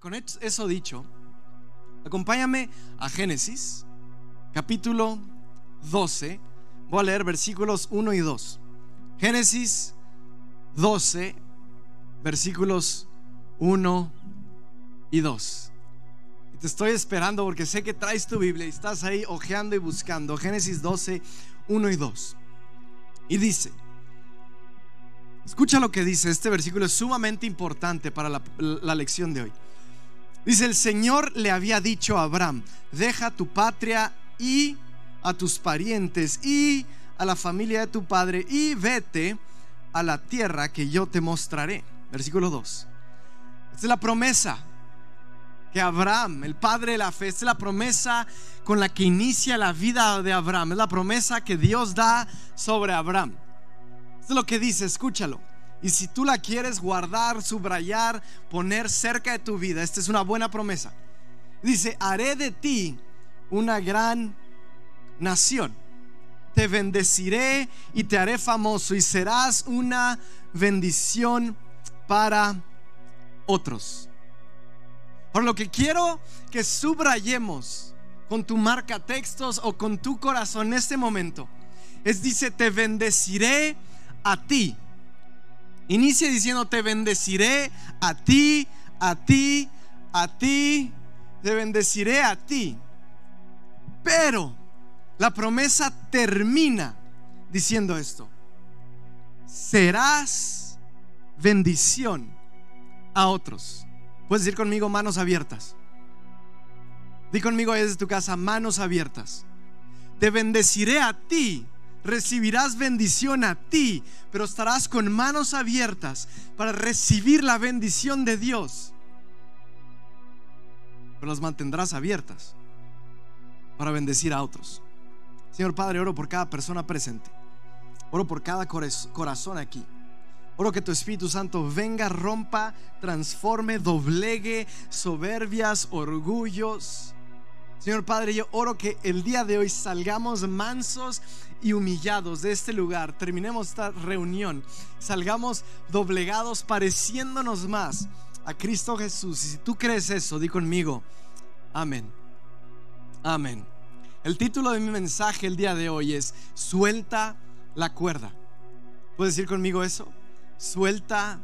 Con eso dicho, acompáñame a Génesis, capítulo 12. Voy a leer versículos 1 y 2. Génesis 12, versículos 1 y 2. Te estoy esperando porque sé que traes tu Biblia y estás ahí ojeando y buscando. Génesis 12, 1 y 2. Y dice, escucha lo que dice, este versículo es sumamente importante para la, la lección de hoy. Dice, el Señor le había dicho a Abraham, deja tu patria y a tus parientes y a la familia de tu padre y vete a la tierra que yo te mostraré. Versículo 2. Esta es la promesa que Abraham, el padre de la fe, esta es la promesa con la que inicia la vida de Abraham. Es la promesa que Dios da sobre Abraham. Esto es lo que dice, escúchalo. Y si tú la quieres guardar, subrayar, poner cerca de tu vida, esta es una buena promesa. Dice, haré de ti una gran nación. Te bendeciré y te haré famoso y serás una bendición para otros. Por lo que quiero que subrayemos con tu marca textos o con tu corazón en este momento es dice, te bendeciré a ti Inicia diciendo, te bendeciré a ti, a ti, a ti, te bendeciré a ti. Pero la promesa termina diciendo esto. Serás bendición a otros. Puedes decir conmigo manos abiertas. Di conmigo desde tu casa manos abiertas. Te bendeciré a ti recibirás bendición a ti, pero estarás con manos abiertas para recibir la bendición de Dios. Pero las mantendrás abiertas para bendecir a otros. Señor Padre, oro por cada persona presente. Oro por cada corazón aquí. Oro que tu Espíritu Santo venga, rompa, transforme, doblegue soberbias, orgullos. Señor Padre, yo oro que el día de hoy salgamos mansos y humillados de este lugar, terminemos esta reunión, salgamos doblegados, pareciéndonos más a Cristo Jesús. Y si tú crees eso, di conmigo, amén. Amén. El título de mi mensaje el día de hoy es Suelta la cuerda. ¿Puedes decir conmigo eso? Suelta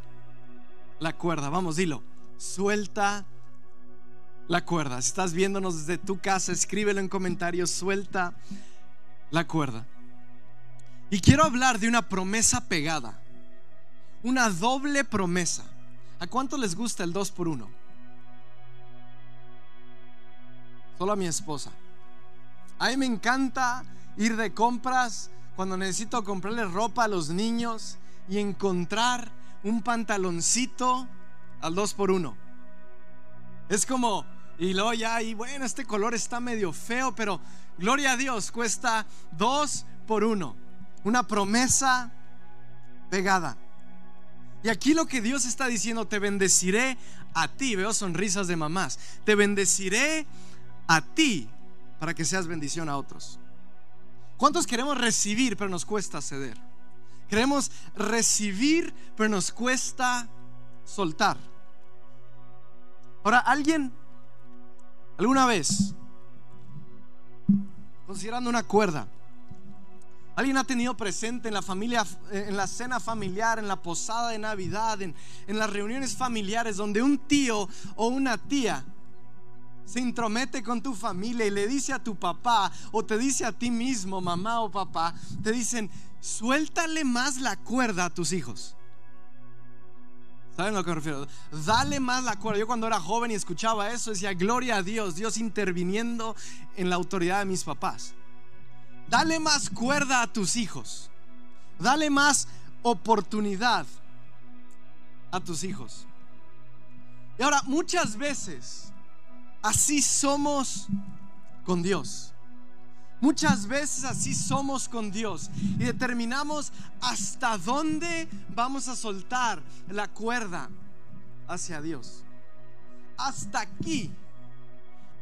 la cuerda. Vamos, dilo. Suelta la cuerda. Si estás viéndonos desde tu casa, escríbelo en comentarios. Suelta la cuerda. Y quiero hablar de una promesa pegada. Una doble promesa. ¿A cuánto les gusta el 2 por 1 Solo a mi esposa. A mí me encanta ir de compras cuando necesito comprarle ropa a los niños y encontrar un pantaloncito al 2 por 1 Es como, y luego ya, y bueno, este color está medio feo, pero gloria a Dios, cuesta 2 por 1 una promesa pegada. Y aquí lo que Dios está diciendo, te bendeciré a ti, veo sonrisas de mamás, te bendeciré a ti para que seas bendición a otros. ¿Cuántos queremos recibir pero nos cuesta ceder? Queremos recibir pero nos cuesta soltar. Ahora, alguien, alguna vez, considerando una cuerda, ¿Alguien ha tenido presente en la familia, eh, en la cena familiar, en la posada de Navidad, en, en las reuniones familiares donde un tío o una tía se intromete con tu familia y le dice a tu papá o te dice a ti mismo, mamá o papá, te dicen, suéltale más la cuerda a tus hijos. ¿Saben a lo que me refiero? Dale más la cuerda. Yo cuando era joven y escuchaba eso decía, gloria a Dios, Dios interviniendo en la autoridad de mis papás. Dale más cuerda a tus hijos. Dale más oportunidad a tus hijos. Y ahora, muchas veces así somos con Dios. Muchas veces así somos con Dios y determinamos hasta dónde vamos a soltar la cuerda hacia Dios. Hasta aquí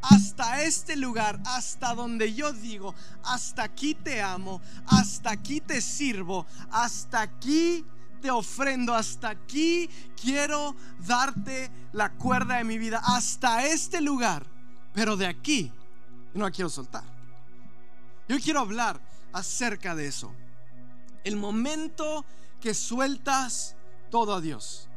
hasta este lugar, hasta donde yo digo, hasta aquí te amo, hasta aquí te sirvo, hasta aquí te ofrendo, hasta aquí quiero darte la cuerda de mi vida, hasta este lugar, pero de aquí no la quiero soltar. Yo quiero hablar acerca de eso. El momento que sueltas todo a Dios.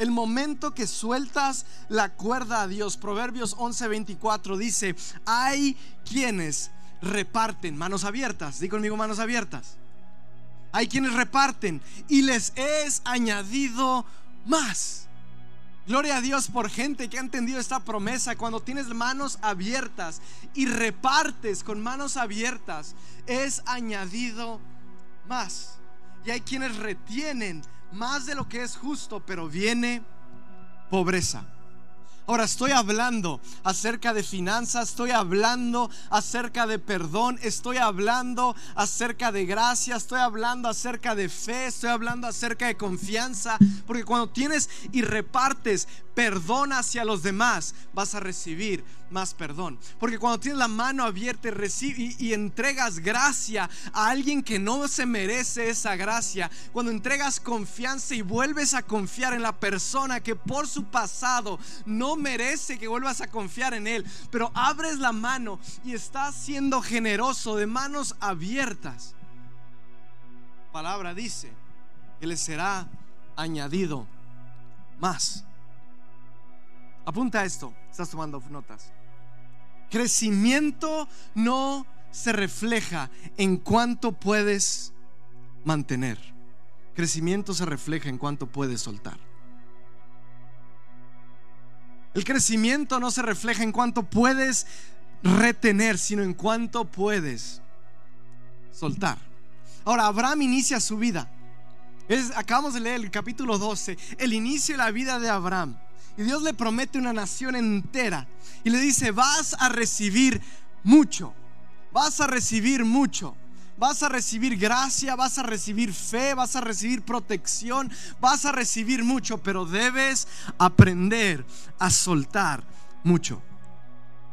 El momento que sueltas la cuerda a Dios. Proverbios 11:24 dice, hay quienes reparten manos abiertas. Di conmigo manos abiertas. Hay quienes reparten y les es añadido más. Gloria a Dios por gente que ha entendido esta promesa. Cuando tienes manos abiertas y repartes con manos abiertas, es añadido más. Y hay quienes retienen más de lo que es justo, pero viene pobreza. Ahora estoy hablando acerca de finanzas, estoy hablando acerca de perdón, estoy hablando acerca de gracia, estoy hablando acerca de fe, estoy hablando acerca de confianza, porque cuando tienes y repartes perdón hacia los demás, vas a recibir más perdón. Porque cuando tienes la mano abierta y, y, entregas gracia a alguien que no se merece esa gracia, cuando entregas confianza y vuelves a confiar en la persona que por su pasado no merece que vuelvas a confiar en él, pero abres la mano y estás siendo generoso de manos abiertas. palabra dice que le será añadido más. Apunta esto, estás tomando notas. Crecimiento no se refleja en cuánto puedes mantener. Crecimiento se refleja en cuánto puedes soltar. El crecimiento no se refleja en cuánto puedes retener, sino en cuánto puedes soltar. Ahora, Abraham inicia su vida. acabamos de leer el capítulo 12, el inicio de la vida de Abraham. Y Dios le promete una nación entera. Y le dice, vas a recibir mucho. Vas a recibir mucho. Vas a recibir gracia, vas a recibir fe, vas a recibir protección, vas a recibir mucho, pero debes aprender a soltar mucho.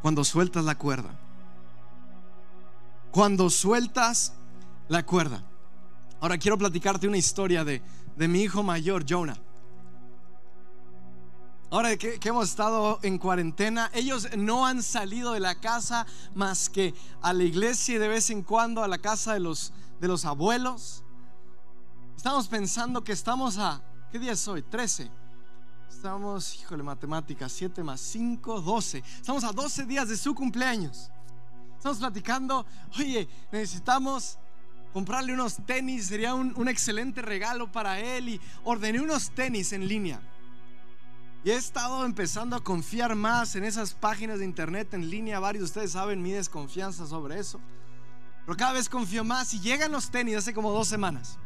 Cuando sueltas la cuerda. Cuando sueltas la cuerda. Ahora quiero platicarte una historia de, de mi hijo mayor, Jonah. Ahora que, hemos estado en cuarentena, ellos no han salido de la casa más que a la iglesia y de vez en cuando a la casa de los, de los abuelos. Estamos pensando que estamos a, ¿qué día es hoy? 13. Estamos, híjole, matemáticas, 7 más 5, 12. Estamos a 12 días de su cumpleaños. Estamos platicando, oye, necesitamos comprarle unos tenis, sería un, un excelente regalo para él y ordené unos tenis en línea. Y he estado empezando a confiar más en esas páginas de internet en línea. Varios de ustedes saben mi desconfianza sobre eso. Pero cada vez confío más y llegan los tenis hace como dos semanas.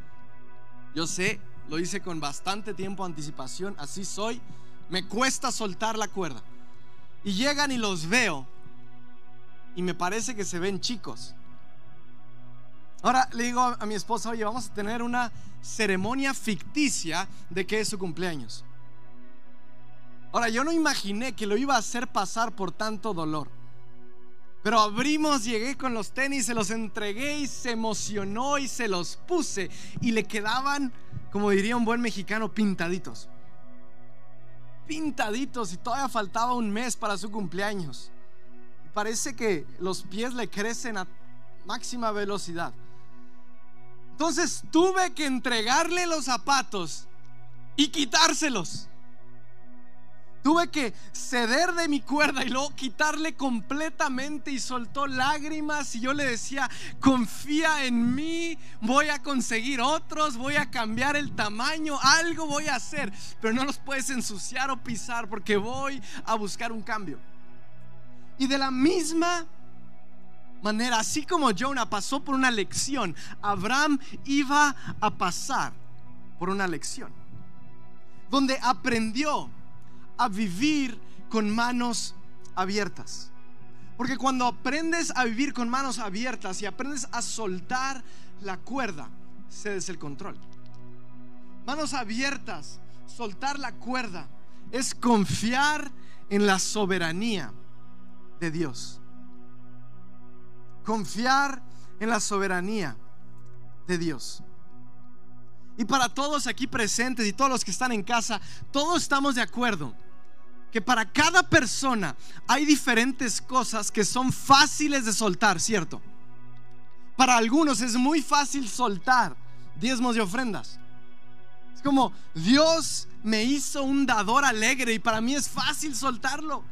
Yo sé, lo hice con bastante tiempo anticipación, así soy. Me cuesta soltar la cuerda. Y llegan y los veo. Y me parece que se ven chicos. Ahora le digo a mi esposa, oye, vamos a tener una ceremonia ficticia de que es su cumpleaños. Ahora, yo no imaginé que lo iba a hacer pasar por tanto dolor. Pero abrimos, llegué con los tenis, se los entregué y se emocionó y se los puse. Y le quedaban, como diría un buen mexicano, pintaditos. Pintaditos y todavía faltaba un mes para su cumpleaños. Parece que los pies le crecen a máxima velocidad. Entonces tuve que entregarle los zapatos y quitárselos. Tuve que ceder de mi cuerda y luego quitarle completamente y soltó lágrimas y yo le decía, confía en mí, voy a conseguir otros, voy a cambiar el tamaño, algo voy a hacer, pero no los puedes ensuciar o pisar porque voy a buscar un cambio. Y de la misma manera, así como Jonah pasó por una lección, Abraham iba a pasar por una lección, donde aprendió a vivir con manos abiertas. Porque cuando aprendes a vivir con manos abiertas y aprendes a soltar la cuerda, cedes el control. Manos abiertas, soltar la cuerda, es confiar en la soberanía de Dios. Confiar en la soberanía de Dios. Y para todos aquí presentes y todos los que están en casa, todos estamos de acuerdo que para cada persona hay diferentes cosas que son fáciles de soltar, ¿cierto? Para algunos es muy fácil soltar diezmos y ofrendas. Es como Dios me hizo un dador alegre y para mí es fácil soltarlo.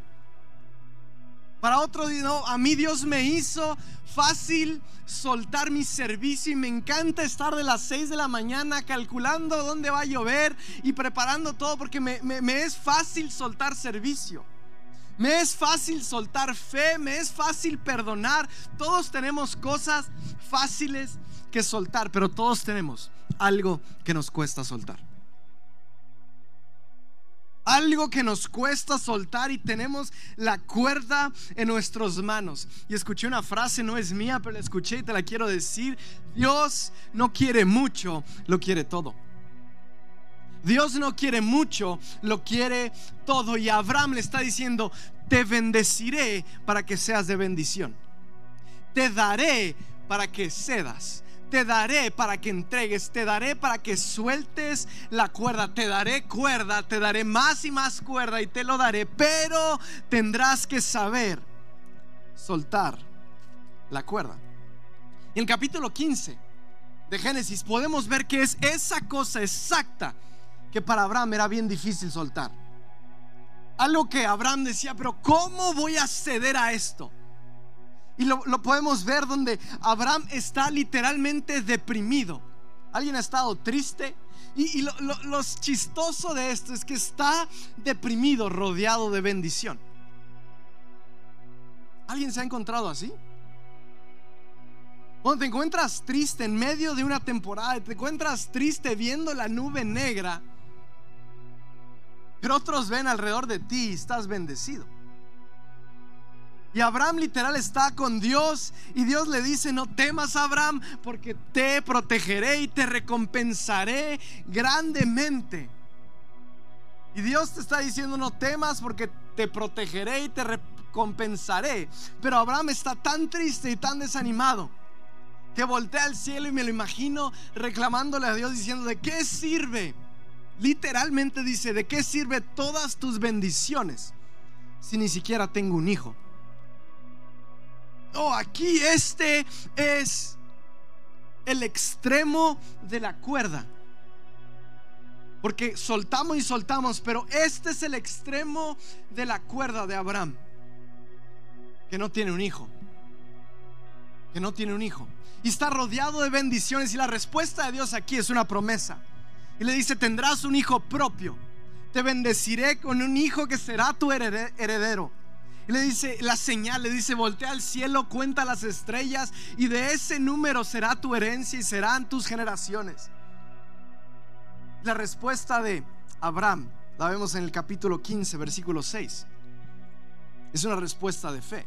Para otro, no, a mí Dios me hizo fácil soltar mi servicio y me encanta estar de las 6 de la mañana calculando dónde va a llover y preparando todo porque me, me es fácil soltar servicio. Me es fácil soltar fe, me es fácil perdonar. Todos tenemos cosas fáciles que soltar, pero todos tenemos algo que nos cuesta soltar algo que nos cuesta soltar y tenemos la cuerda en nuestras manos. Y escuché una frase, no es mía, pero la escuché y te la quiero decir. Dios no quiere mucho, lo quiere todo. Dios no quiere mucho, lo quiere todo. Y Abraham le está diciendo, te bendeciré para que seas de bendición. Te daré para que cedas te daré para que entregues, te daré para que sueltes la cuerda, te daré cuerda, te daré más y más cuerda y te lo daré, pero tendrás que saber soltar la cuerda. En el capítulo 15 de Génesis podemos ver que es esa cosa exacta que para Abraham era bien difícil soltar. Algo que Abraham decía, pero ¿cómo voy a ceder a esto? Y lo, podemos ver donde Abraham está literalmente deprimido. ¿Alguien ha estado triste? Y, lo, lo, chistoso de esto es que está deprimido, rodeado de bendición. ¿Alguien se ha encontrado así? Cuando te encuentras triste en medio de una temporada, te encuentras triste viendo la nube negra, pero otros ven alrededor de ti y estás bendecido. Y Abraham literal está con Dios y Dios le dice, no temas Abraham porque te protegeré y te recompensaré grandemente. Y Dios te está diciendo, no temas porque te protegeré y te recompensaré. Pero Abraham está tan triste y tan desanimado que voltea al cielo y me lo imagino reclamándole a Dios diciendo, ¿de qué sirve? Literalmente dice, ¿de qué sirve todas tus bendiciones si ni siquiera tengo un hijo? Oh, aquí este es el extremo de la cuerda. Porque soltamos y soltamos, pero este es el extremo de la cuerda de Abraham, que no tiene un hijo, que no tiene un hijo. Y está rodeado de bendiciones y la respuesta de Dios aquí es una promesa. Y le dice, tendrás un hijo propio, te bendeciré con un hijo que será tu heredero le dice la señal, le dice, voltea al cielo, cuenta las estrellas y de ese número será tu herencia y serán tus generaciones. La respuesta de Abraham la vemos en el capítulo 15, versículo 6. Es una respuesta de fe.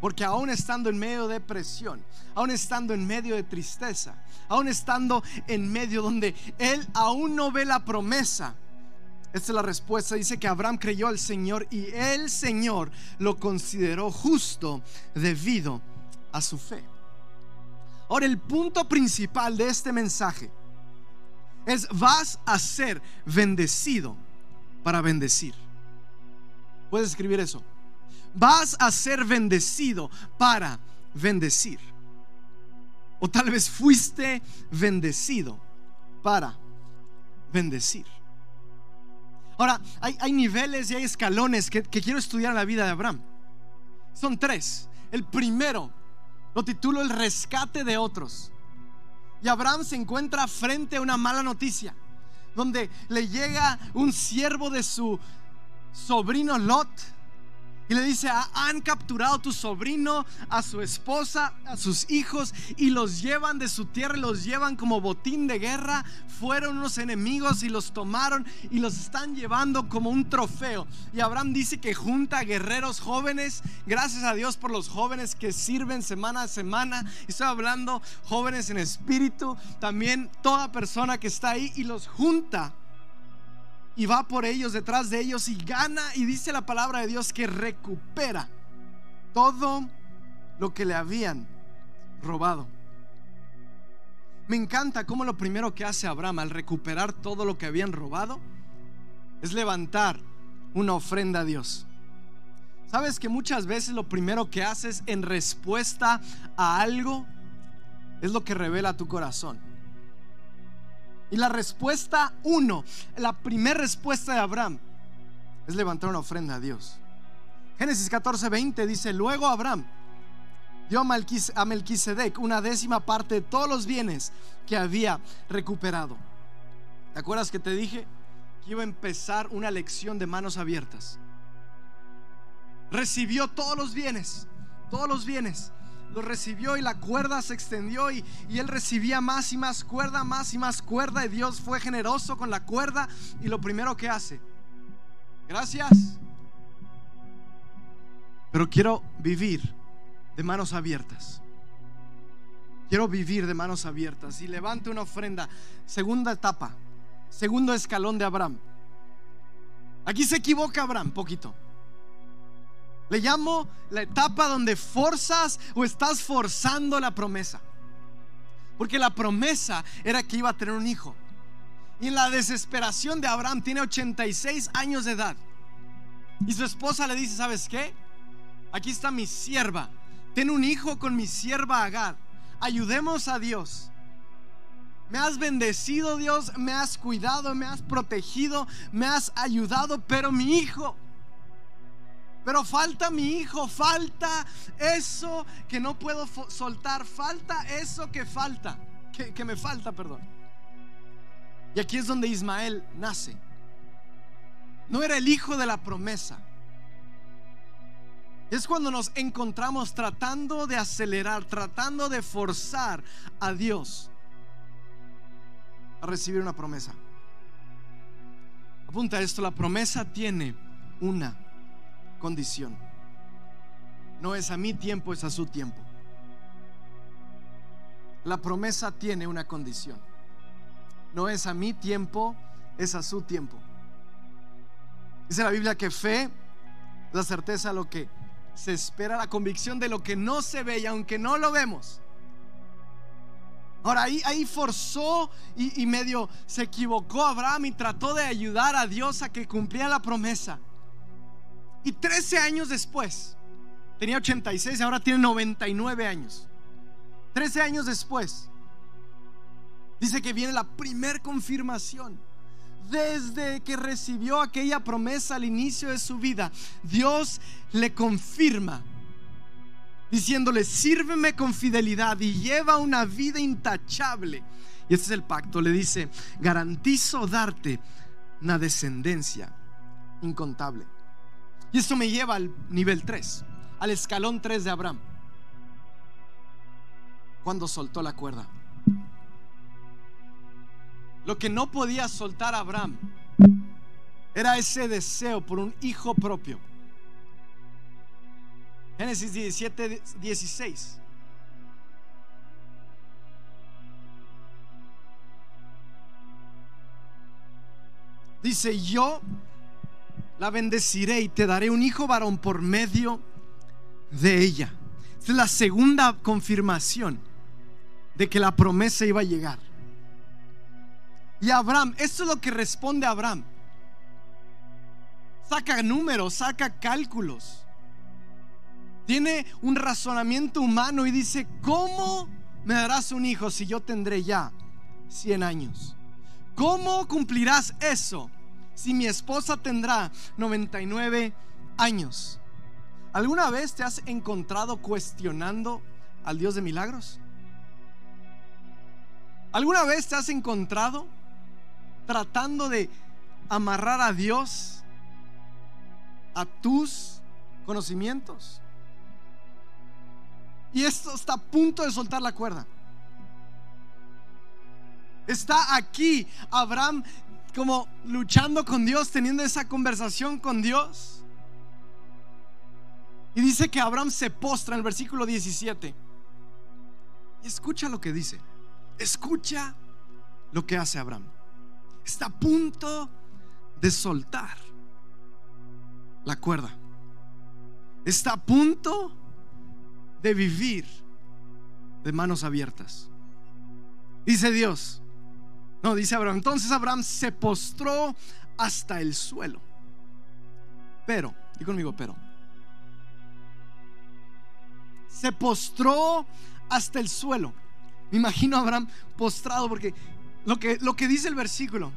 Porque aún estando en medio de presión, aún estando en medio de tristeza, aún estando en medio donde él aún no ve la promesa, esta es la respuesta. Dice que Abraham creyó al Señor y el Señor lo consideró justo debido a su fe. Ahora, el punto principal de este mensaje es vas a ser bendecido para bendecir. ¿Puedes escribir eso? Vas a ser bendecido para bendecir. O tal vez fuiste bendecido para bendecir. Ahora, hay, niveles y hay escalones que, que quiero estudiar en la vida de Abraham. Son tres. El primero lo titulo El rescate de otros. Y Abraham se encuentra frente a una mala noticia, donde le llega un siervo de su sobrino Lot y le dice, ah, han capturado a tu sobrino, a su esposa, a sus hijos y los llevan de su tierra los llevan como botín de guerra. Fueron unos enemigos y los tomaron y los están llevando como un trofeo. Y Abraham dice que junta guerreros jóvenes. Gracias a Dios por los jóvenes que sirven semana a semana. Estoy hablando jóvenes en espíritu. También toda persona que está ahí y los junta y va por ellos, detrás de ellos y gana. Y dice la palabra de Dios que recupera todo lo que le habían robado. Me encanta cómo lo primero que hace Abraham al recuperar todo lo que habían robado es levantar una ofrenda a Dios. Sabes que muchas veces lo primero que haces en respuesta a algo es lo que revela tu corazón. Y la respuesta uno, la primera respuesta de Abraham es levantar una ofrenda a Dios. Génesis 14, 20 dice, luego Abraham dio a Melquisedec una décima parte de todos los bienes que había recuperado. ¿Te acuerdas que te dije que iba a empezar una lección de manos abiertas? Recibió todos los bienes, todos los bienes. Los recibió y la cuerda se extendió y, y él recibía más y más cuerda, más y más cuerda. Y Dios fue generoso con la cuerda. Y lo primero que hace, gracias. Pero quiero vivir de manos abiertas. Quiero vivir de manos abiertas y levante una ofrenda. Segunda etapa, segundo escalón de Abraham. Aquí se equivoca Abraham, poquito. Le llamo la etapa donde forzas o estás forzando la promesa. Porque la promesa era que iba a tener un hijo. Y en la desesperación de Abraham tiene 86 años de edad. Y su esposa le dice, ¿sabes qué? Aquí está mi sierva Ten un hijo con mi sierva Agar. Ayudemos a Dios. Me has bendecido Dios, me has cuidado, me has protegido, me has ayudado, pero mi hijo, pero falta mi hijo, falta eso que no puedo soltar, falta eso que falta, que, que me falta, perdón. Y aquí es donde Ismael nace. No era el hijo de la promesa, es cuando nos encontramos tratando de acelerar, tratando de forzar a Dios a recibir una promesa. Apunta esto, la promesa tiene una condición. No es a mi tiempo, es a su tiempo. La promesa tiene una condición. No es a mi tiempo, es a su tiempo. Dice la Biblia que fe la certeza de lo que se espera la convicción de lo que no se ve y aunque no lo vemos. Ahora ahí, ahí forzó y, y medio se equivocó Abraham y trató de ayudar a Dios a que cumpliera la promesa. Y 13 años después, tenía 86 y ahora tiene 99 años. 13 años después, dice que viene la primer confirmación desde que recibió aquella promesa al inicio de su vida, Dios le confirma diciéndole, sírveme con fidelidad y lleva una vida intachable. Y este es el pacto, le dice, garantizo darte una descendencia incontable. Y esto me lleva al nivel 3, al escalón 3 de Abraham, cuando soltó la cuerda. Lo que no podía soltar Abraham era ese deseo por un hijo propio. Génesis 17, 16. Dice, yo la bendeciré y te daré un hijo varón por medio de ella. es la segunda confirmación de que la promesa iba a llegar. Y Abraham, esto es lo que responde Abraham. Saca números, saca cálculos. Tiene un razonamiento humano y dice, ¿cómo me darás un hijo si yo tendré ya 100 años? ¿Cómo cumplirás eso si mi esposa tendrá 99 años? ¿Alguna vez te has encontrado cuestionando al Dios de milagros? ¿Alguna vez te has encontrado tratando de amarrar a Dios a tus conocimientos. Y esto está a punto de soltar la cuerda. Está aquí Abraham como luchando con Dios, teniendo esa conversación con Dios. Y dice que Abraham se postra en el versículo 17. Y escucha lo que dice. Escucha lo que hace Abraham está a punto de soltar la cuerda. Está a punto de vivir de manos abiertas. Dice Dios. No, dice Abraham. Entonces Abraham se postró hasta el suelo. Pero, y conmigo, pero. Se postró hasta el suelo. Me imagino Abraham postrado porque lo que, lo que dice el versículo.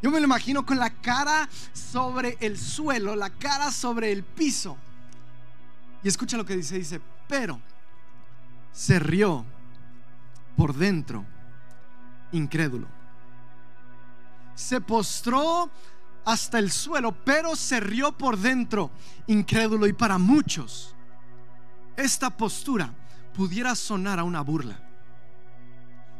Yo me lo imagino con la cara sobre el suelo, la cara sobre el piso. Y escucha lo que dice, dice, pero se rió por dentro, incrédulo. Se postró hasta el suelo, pero se rió por dentro, incrédulo. Y para muchos, esta postura pudiera sonar a una burla.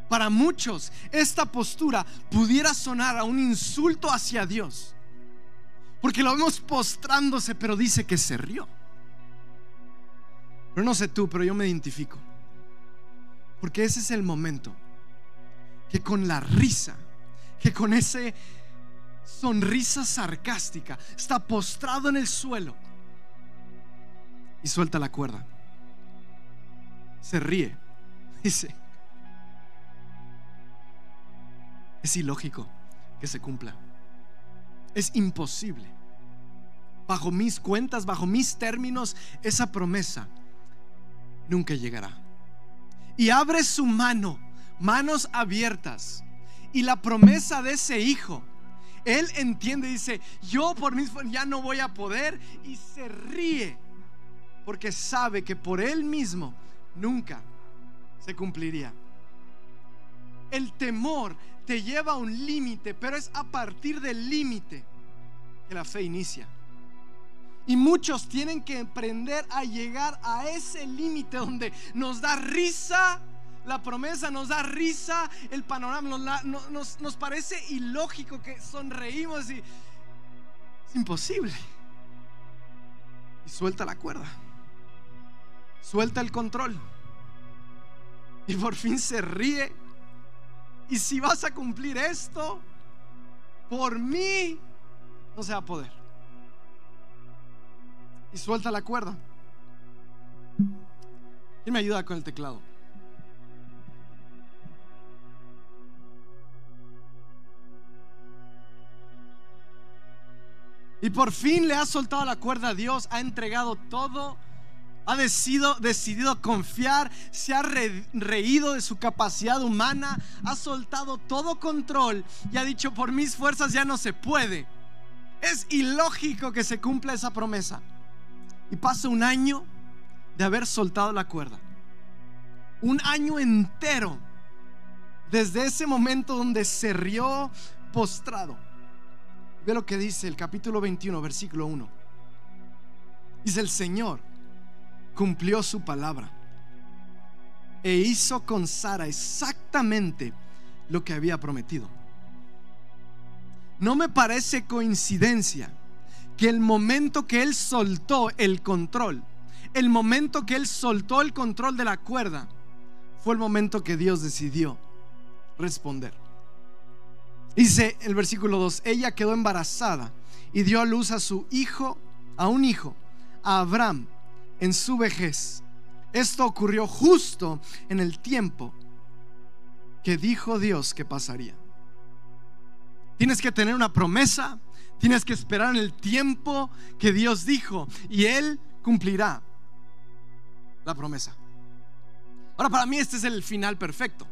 Para muchos, esta postura pudiera sonar a un insulto hacia Dios. Porque lo vemos postrándose, pero dice que se rió. Pero no sé tú, pero yo me identifico. Porque ese es el momento que con la risa, que con ese sonrisa sarcástica, está postrado en el suelo y suelta la cuerda. Se ríe. Dice, es ilógico que se cumpla. Es imposible. Bajo mis cuentas, bajo mis términos, esa promesa nunca llegará. Y abre su mano, manos abiertas. Y la promesa de ese hijo, él entiende, dice, yo por mí ya no voy a poder. Y se ríe, porque sabe que por él mismo nunca se cumpliría. El temor te lleva a un límite, pero es a partir del límite que la fe inicia. Y muchos tienen que aprender a llegar a ese límite donde nos da risa la promesa, nos da risa el panorama, nos, parece ilógico que sonreímos y es imposible. Y suelta la cuerda, suelta el control. Y por fin se ríe y si vas a cumplir esto, por mí no se va a poder. Y suelta la cuerda. ¿Quién me ayuda con el teclado? Y por fin le ha soltado la cuerda a Dios, ha entregado todo ha decidido, decidido confiar, se ha reído de su capacidad humana, ha soltado todo control y ha dicho, por mis fuerzas ya no se puede. Es ilógico que se cumpla esa promesa. Y pasa un año de haber soltado la cuerda. Un año entero. Desde ese momento donde se rió postrado. Ve lo que dice el capítulo 21, versículo 1. Dice el Señor cumplió su palabra e hizo con Sara exactamente lo que había prometido. No me parece coincidencia que el momento que él soltó el control, el momento que él soltó el control de la cuerda, fue el momento que Dios decidió responder. Dice el versículo 2, ella quedó embarazada y dio a luz a su hijo, a un hijo, a Abraham en su vejez. Esto ocurrió justo en el tiempo que dijo Dios que pasaría. Tienes que tener una promesa, tienes que esperar en el tiempo que Dios dijo y Él cumplirá la promesa. Ahora para mí este es el final perfecto.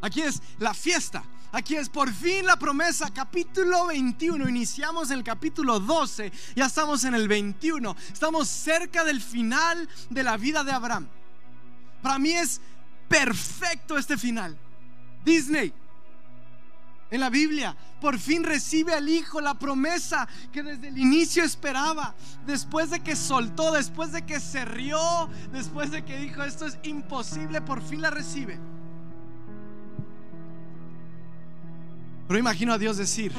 Aquí es la fiesta. Aquí es por fin la promesa, capítulo 21. Iniciamos el capítulo 12, ya estamos en el 21. Estamos cerca del final de la vida de Abraham. Para mí es perfecto este final. Disney, en la Biblia, por fin recibe al Hijo la promesa que desde el inicio esperaba. Después de que soltó, después de que se rió, después de que dijo esto es imposible, por fin la recibe. Pero imagino a Dios decir,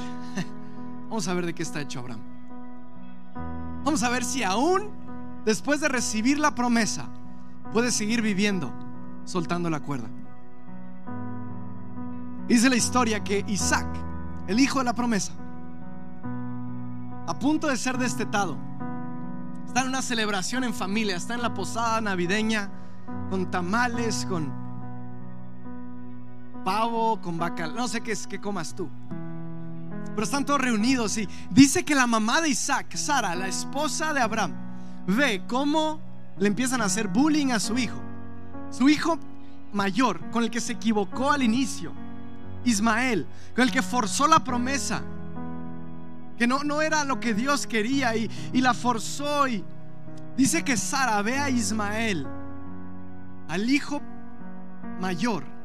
vamos a ver de qué está hecho Abraham. Vamos a ver si aún después de recibir la promesa puede seguir viviendo soltando la cuerda. Dice la historia que Isaac, el hijo de la promesa, a punto de ser destetado, está en una celebración en familia, está en la posada navideña con tamales, con pavo, con bacalao, no sé qué es que comas tú. Pero están todos reunidos y dice que la mamá de Isaac, Sara, la esposa de Abraham, ve cómo le empiezan a hacer bullying a su hijo. Su hijo mayor, con el que se equivocó al inicio, Ismael, con el que forzó la promesa, que no, no era lo que Dios quería y, y la forzó. Y dice que Sara ve a Ismael, al hijo mayor,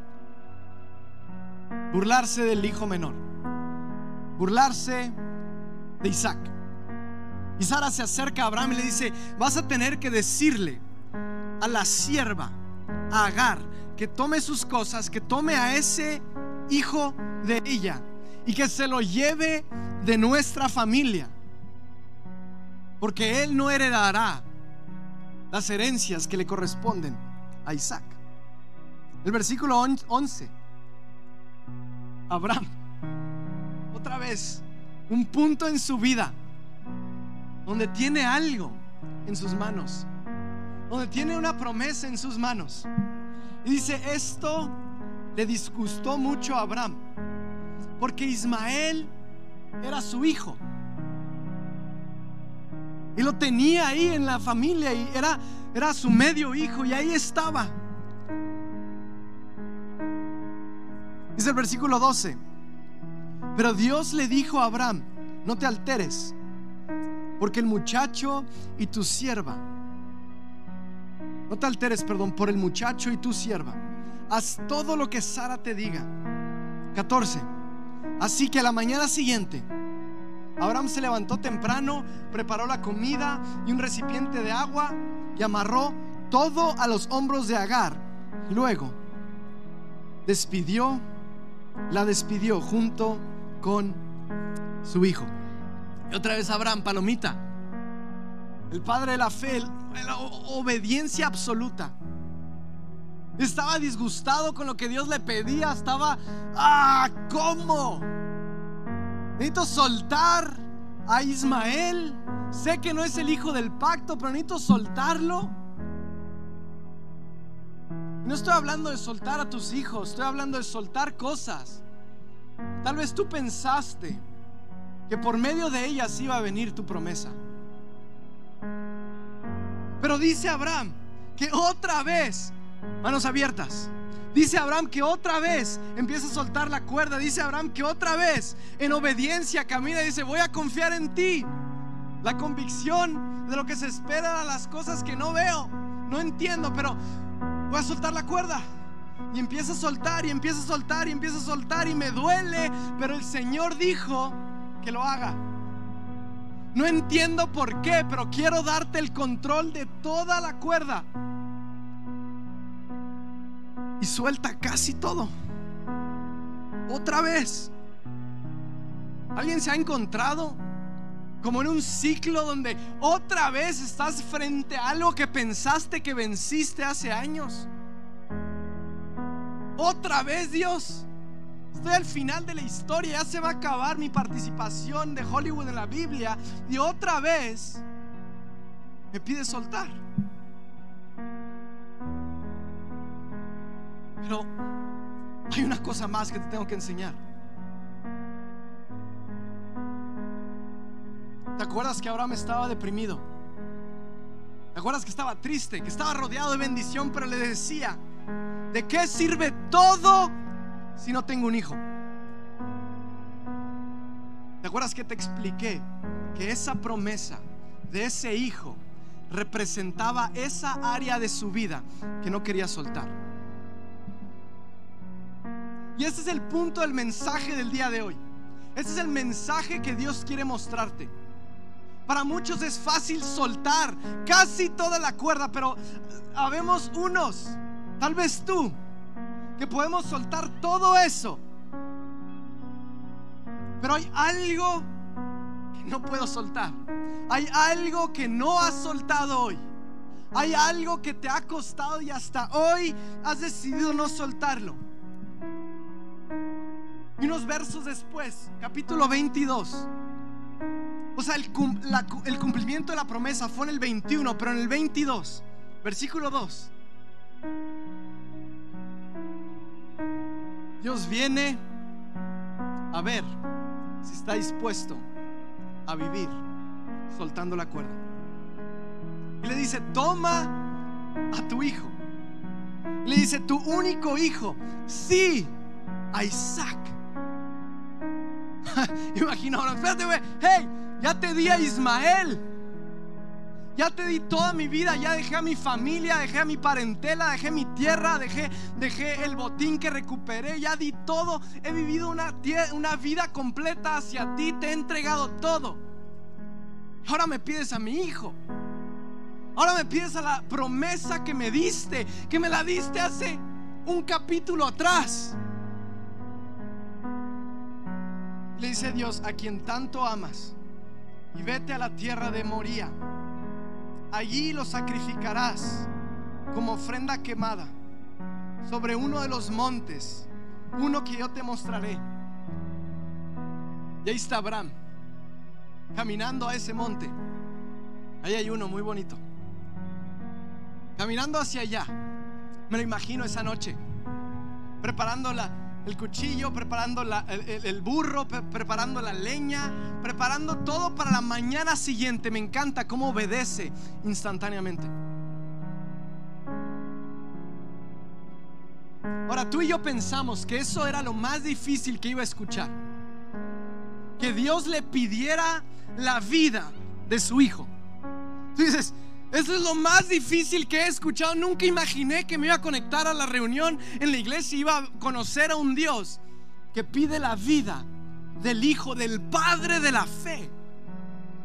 burlarse del hijo menor, burlarse de Isaac. Y Sara se acerca a Abraham y le dice, vas a tener que decirle a la sierva, a Agar, que tome sus cosas, que tome a ese hijo de ella y que se lo lleve de nuestra familia. Porque él no heredará las herencias que le corresponden a Isaac. El versículo 11. Abraham, otra vez, un punto en su vida donde tiene algo en sus manos, donde tiene una promesa en sus manos. Y dice, esto le disgustó mucho a Abraham, porque Ismael era su hijo. Y lo tenía ahí en la familia y era, era su medio hijo y ahí estaba. Dice el versículo 12. Pero Dios le dijo a Abraham, no te alteres, porque el muchacho y tu sierva, no te alteres, perdón, por el muchacho y tu sierva, haz todo lo que Sara te diga. 14. Así que a la mañana siguiente, Abraham se levantó temprano, preparó la comida y un recipiente de agua y amarró todo a los hombros de Agar. Luego despidió, la despidió junto con su hijo. Y otra vez Abraham, palomita, el padre de la fe, la obediencia absoluta. Estaba disgustado con lo que Dios le pedía. Estaba, ah, ¿cómo? Necesito soltar a Ismael. Sé que no es el hijo del pacto, pero necesito soltarlo. No estoy hablando de soltar a tus hijos, estoy hablando de soltar cosas. Tal vez tú pensaste que por medio de ellas iba a venir tu promesa. Pero dice Abraham que otra vez, manos abiertas, Dice Abraham que otra vez empieza a soltar la cuerda. Dice Abraham que otra vez en obediencia camina y dice, voy a confiar en ti. La convicción de lo que se espera a las cosas que no veo. No entiendo, pero voy a soltar la cuerda. Y empieza a soltar y empieza a soltar y empieza a soltar y me duele. Pero el Señor dijo que lo haga. No entiendo por qué, pero quiero darte el control de toda la cuerda y suelta casi todo. Otra vez. ¿Alguien se ha encontrado como en un ciclo donde otra vez estás frente a algo que pensaste que venciste hace años? Otra vez, Dios. Estoy al final de la historia, ya se va a acabar mi participación de Hollywood en la Biblia y otra vez me pide soltar. Pero hay una cosa más que te tengo que enseñar. ¿Te acuerdas que Abraham estaba deprimido? ¿Te acuerdas que estaba triste, que estaba rodeado de bendición, pero le decía, ¿de qué sirve todo si no tengo un hijo? ¿Te acuerdas que te expliqué que esa promesa de ese hijo representaba esa área de su vida que no quería soltar? Y ese es el punto del mensaje del día de hoy. Ese es el mensaje que Dios quiere mostrarte. Para muchos es fácil soltar casi toda la cuerda, pero habemos unos, tal vez tú, que podemos soltar todo eso. Pero hay algo que no puedo soltar. Hay algo que no has soltado hoy. Hay algo que te ha costado y hasta hoy has decidido no soltarlo. Y unos versos después, capítulo 22. O sea, el, cumplimiento de la promesa fue en el 21, pero en el 22, versículo 2. Dios viene a ver si está dispuesto a vivir soltando la cuerda. Y le dice, toma a tu hijo. Le dice, tu único hijo, sí, a Isaac. Imagino, espérate, güey, hey, ya te di a Ismael. Ya te di toda mi vida, ya dejé a mi familia, dejé a mi parentela, dejé mi tierra, dejé, dejé el botín que recuperé, ya di todo. He vivido una, una vida completa hacia ti, te he entregado todo. Ahora me pides a mi hijo. Ahora me pides a la promesa que me diste, que me la diste hace un capítulo atrás. Le dice Dios, a quien tanto amas, y vete a la tierra de Moría. Allí lo sacrificarás como ofrenda quemada sobre uno de los montes, uno que yo te mostraré. Y ahí está Abraham, caminando a ese monte. Ahí hay uno muy bonito. Caminando hacia allá. Me lo imagino esa noche. Preparando el cuchillo, preparando el, burro, preparando la leña, preparando todo para la mañana siguiente. Me encanta cómo obedece instantáneamente. Ahora tú y yo pensamos que eso era lo más difícil que iba a escuchar. Que Dios le pidiera la vida de su hijo. Tú dices, eso es lo más difícil que he escuchado. Nunca imaginé que me iba a conectar a la reunión en la iglesia y iba a conocer a un Dios que pide la vida del Hijo, del Padre de la fe,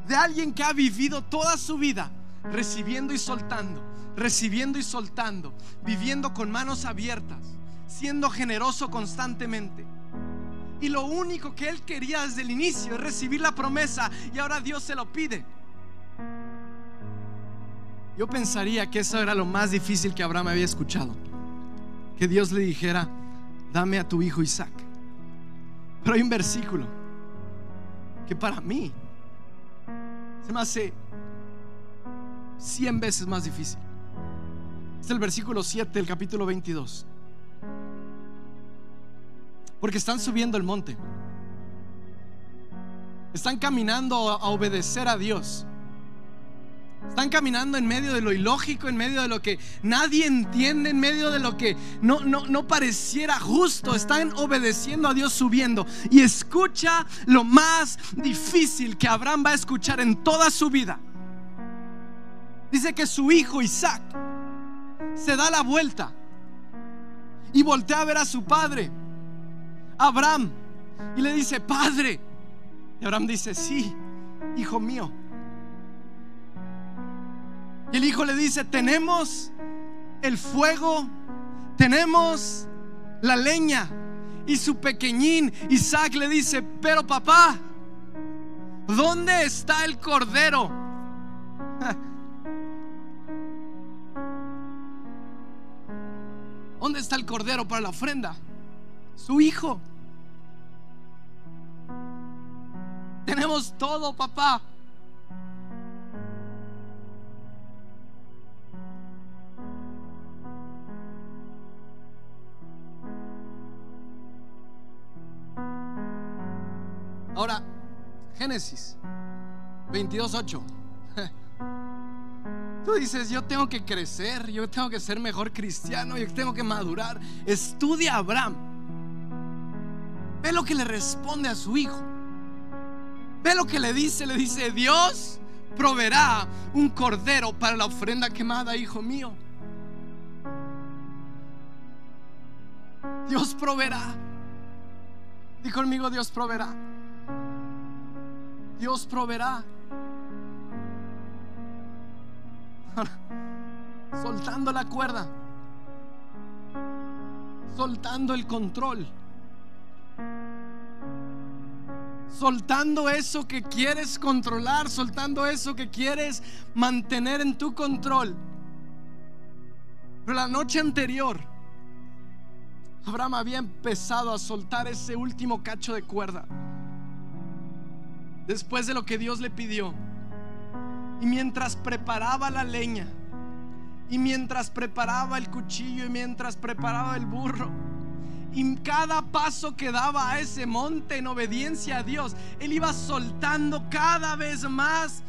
de alguien que ha vivido toda su vida recibiendo y soltando, recibiendo y soltando, viviendo con manos abiertas, siendo generoso constantemente. Y lo único que él quería desde el inicio es recibir la promesa y ahora Dios se lo pide. Yo pensaría que eso era lo más difícil que Abraham había escuchado. Que Dios le dijera, dame a tu hijo Isaac. Pero hay un versículo que para mí se me hace cien veces más difícil. Es el versículo 7 del capítulo 22. Porque están subiendo el monte. Están caminando a obedecer a Dios. Están caminando en medio de lo ilógico, en medio de lo que nadie entiende, en medio de lo que no, no, pareciera justo. Están obedeciendo a Dios subiendo. Y escucha lo más difícil que Abraham va a escuchar en toda su vida. Dice que su hijo Isaac se da la vuelta y voltea a ver a su padre, Abraham, y le dice, Padre. Y Abraham dice, sí, hijo mío. Y el hijo le dice, tenemos el fuego, tenemos la leña. Y su pequeñín Isaac le dice, pero papá, ¿dónde está el cordero? ¿Dónde está el cordero para la ofrenda? Su hijo. Tenemos todo, papá. Ahora, Génesis 22.8. Tú dices, yo tengo que crecer, yo tengo que ser mejor cristiano, yo tengo que madurar. Estudia a Abraham. Ve lo que le responde a su hijo. Ve lo que le dice, le dice, Dios proveerá un cordero para la ofrenda quemada, hijo mío. Dios proveerá. Y conmigo Dios proveerá. Dios proveerá. soltando la cuerda, soltando el control, soltando eso que quieres controlar, soltando eso que quieres mantener en tu control. Pero la noche anterior, Abraham había empezado a soltar ese último cacho de cuerda después de lo que Dios le pidió. Y mientras preparaba la leña, y mientras preparaba el cuchillo, y mientras preparaba el burro, Y cada paso que daba a ese monte en obediencia a Dios, él iba soltando cada vez más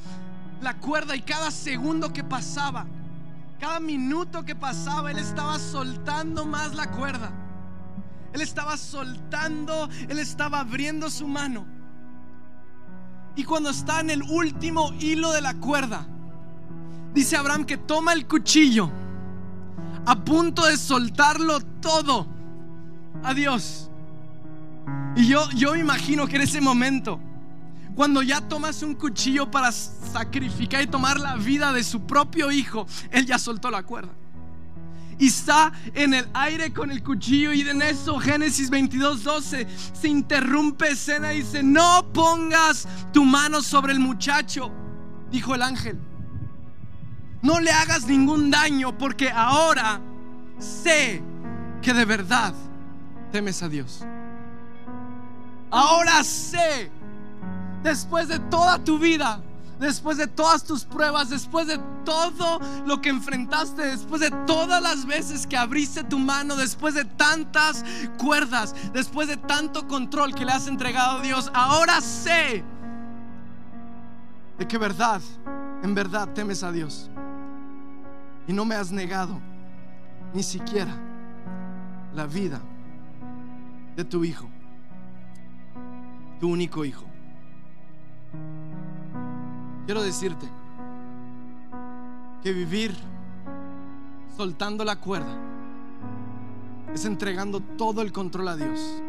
la cuerda y cada segundo que pasaba, cada minuto que pasaba, él estaba soltando más la cuerda. Él estaba soltando, él estaba abriendo su mano. Y cuando está en el último hilo de la cuerda, dice Abraham que toma el cuchillo a punto de soltarlo todo a Dios. Y yo, yo imagino que en ese momento, cuando ya tomas un cuchillo para sacrificar y tomar la vida de su propio hijo, él ya soltó la cuerda. Y está en el aire con el cuchillo y en eso Génesis 22, 12 se interrumpe escena y dice, no pongas tu mano sobre el muchacho, dijo el ángel. No le hagas ningún daño porque ahora sé que de verdad temes a Dios. Ahora sé, después de toda tu vida, después de todas tus pruebas, después de todo lo que enfrentaste, después de todas las veces que abriste tu mano, después de tantas cuerdas, después de tanto control que le has entregado a Dios, ahora sé de que verdad, en verdad temes a Dios y no me has negado ni siquiera la vida de tu hijo, tu único hijo. Quiero decirte que vivir soltando la cuerda es entregando todo el control a Dios.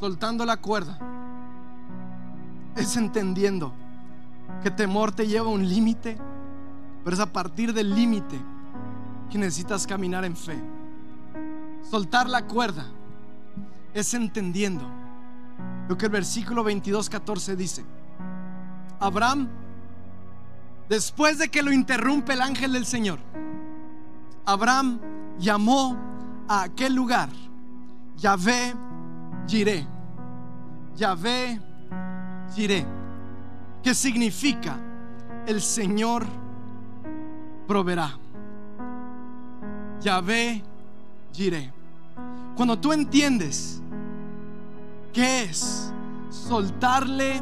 Soltando la cuerda es entendiendo que temor te lleva a un límite pero es a partir del límite que necesitas caminar en fe. Soltar la cuerda es entendiendo lo que el versículo 22, 14 dice. Abraham, después de que lo interrumpe el ángel del Señor, Abraham llamó a aquel lugar Yahvé Jiré. Yahvé Jiré, que significa el Señor proveerá. Yahvé Jireh. Cuando tú entiendes qué es soltarle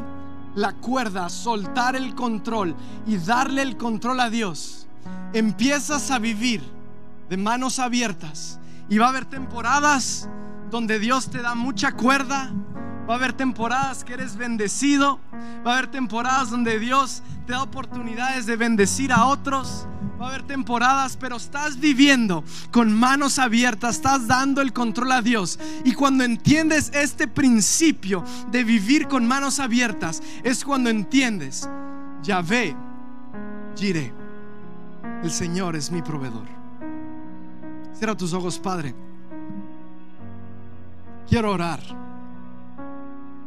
la cuerda, soltar el control y darle el control a Dios, empiezas a vivir de manos abiertas. Y va a haber temporadas donde Dios te da mucha cuerda, va a haber temporadas que eres bendecido, va a haber temporadas donde Dios te da oportunidades de bendecir a otros, Va a haber temporadas, pero estás viviendo con manos abiertas, estás dando el control a Dios. Y cuando entiendes este principio de vivir con manos abiertas, es cuando entiendes, ya ve, Gire, el Señor es mi proveedor. Cierra tus ojos, Padre. Quiero orar.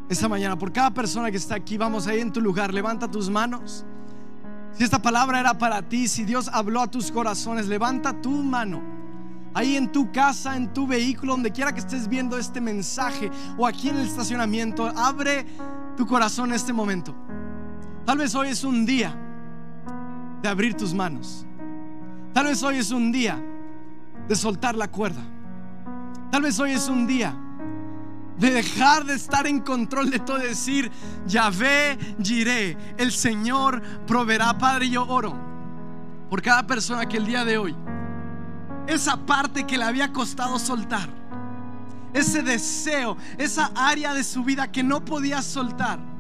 Esta mañana, por cada persona que está aquí, vamos ahí en tu lugar, levanta tus manos. Si esta palabra era para ti, si Dios habló a tus corazones, levanta tu mano. Ahí en tu casa, en tu vehículo, donde quiera que estés viendo este mensaje o aquí en el estacionamiento, abre tu corazón en este momento. Tal vez hoy es un día de abrir tus manos. Tal vez hoy es un día de soltar la cuerda. Tal vez hoy es un día de dejar de estar en control de todo, decir, Yahvé, giré, el Señor proveerá. Padre, yo oro por cada persona que el día de hoy, esa parte que le había costado soltar, ese deseo, esa área de su vida que no podía soltar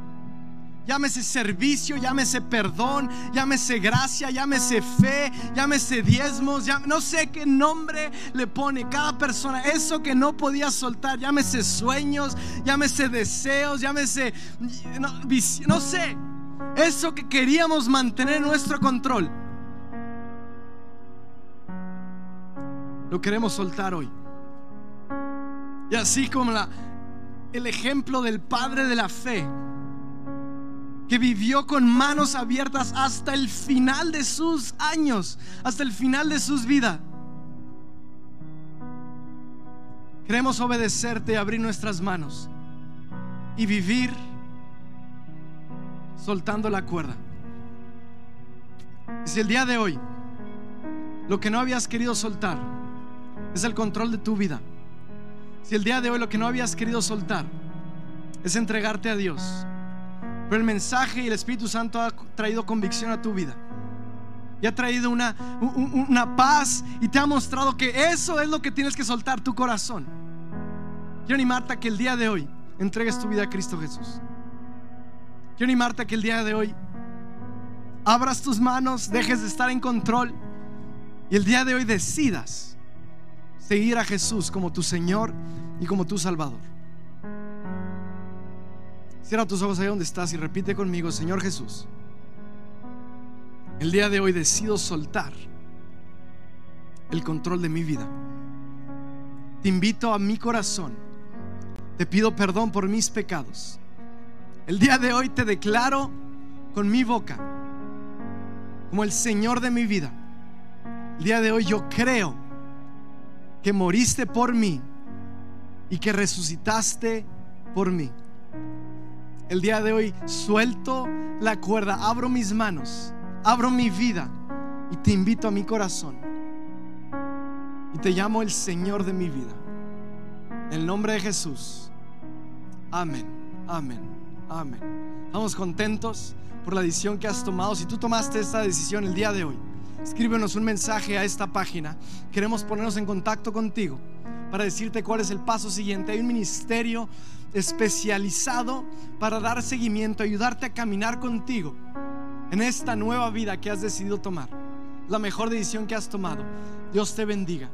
Llámese servicio, llámese perdón, llámese gracia, llámese fe, llámese diezmos, no sé qué nombre le pone cada persona. Eso que no podía soltar, llámese sueños, llámese deseos, llámese, no, no sé, eso que queríamos mantener en nuestro control. Lo queremos soltar hoy. Y así como el ejemplo del Padre de la fe que vivió con manos abiertas hasta el final de sus años, hasta el final de sus vidas. Queremos obedecerte abrir nuestras manos y vivir soltando la cuerda. Y si el día de hoy lo que no habías querido soltar es el control de tu vida, Si el día de hoy lo que no habías querido soltar es entregarte a Dios, pero el mensaje y el Espíritu Santo ha traído convicción a tu vida y ha traído una, una paz y te ha mostrado que eso es lo que tienes que soltar tu corazón. Quiero animarte a que el día de hoy entregues tu vida a Cristo Jesús. Quiero animarte a que el día de hoy abras tus manos, dejes de estar en control y el día de hoy decidas seguir a Jesús como tu Señor y como tu Salvador. Cierra tus ojos ahí donde estás y repite conmigo, Señor Jesús. El día de hoy decido soltar el control de mi vida. Te invito a mi corazón. Te pido perdón por mis pecados. El día de hoy te declaro con mi boca como el Señor de mi vida. El día de hoy yo creo que moriste por mí y que resucitaste por mí. El día de hoy suelto la cuerda, abro mis manos, abro mi vida y te invito a mi corazón. Y te llamo el Señor de mi vida. En el nombre de Jesús. Amén, amén, amén. Estamos contentos por la decisión que has tomado. Si tú tomaste esta decisión el día de hoy, escríbenos un mensaje a esta página. Queremos ponernos en contacto contigo para decirte cuál es el paso siguiente. Hay un ministerio especializado para dar seguimiento, ayudarte a caminar contigo en esta nueva vida que has decidido tomar. La mejor decisión que has tomado. Dios te bendiga.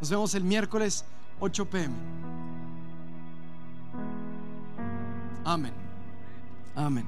Nos vemos el miércoles 8 pm. Amén. Amén.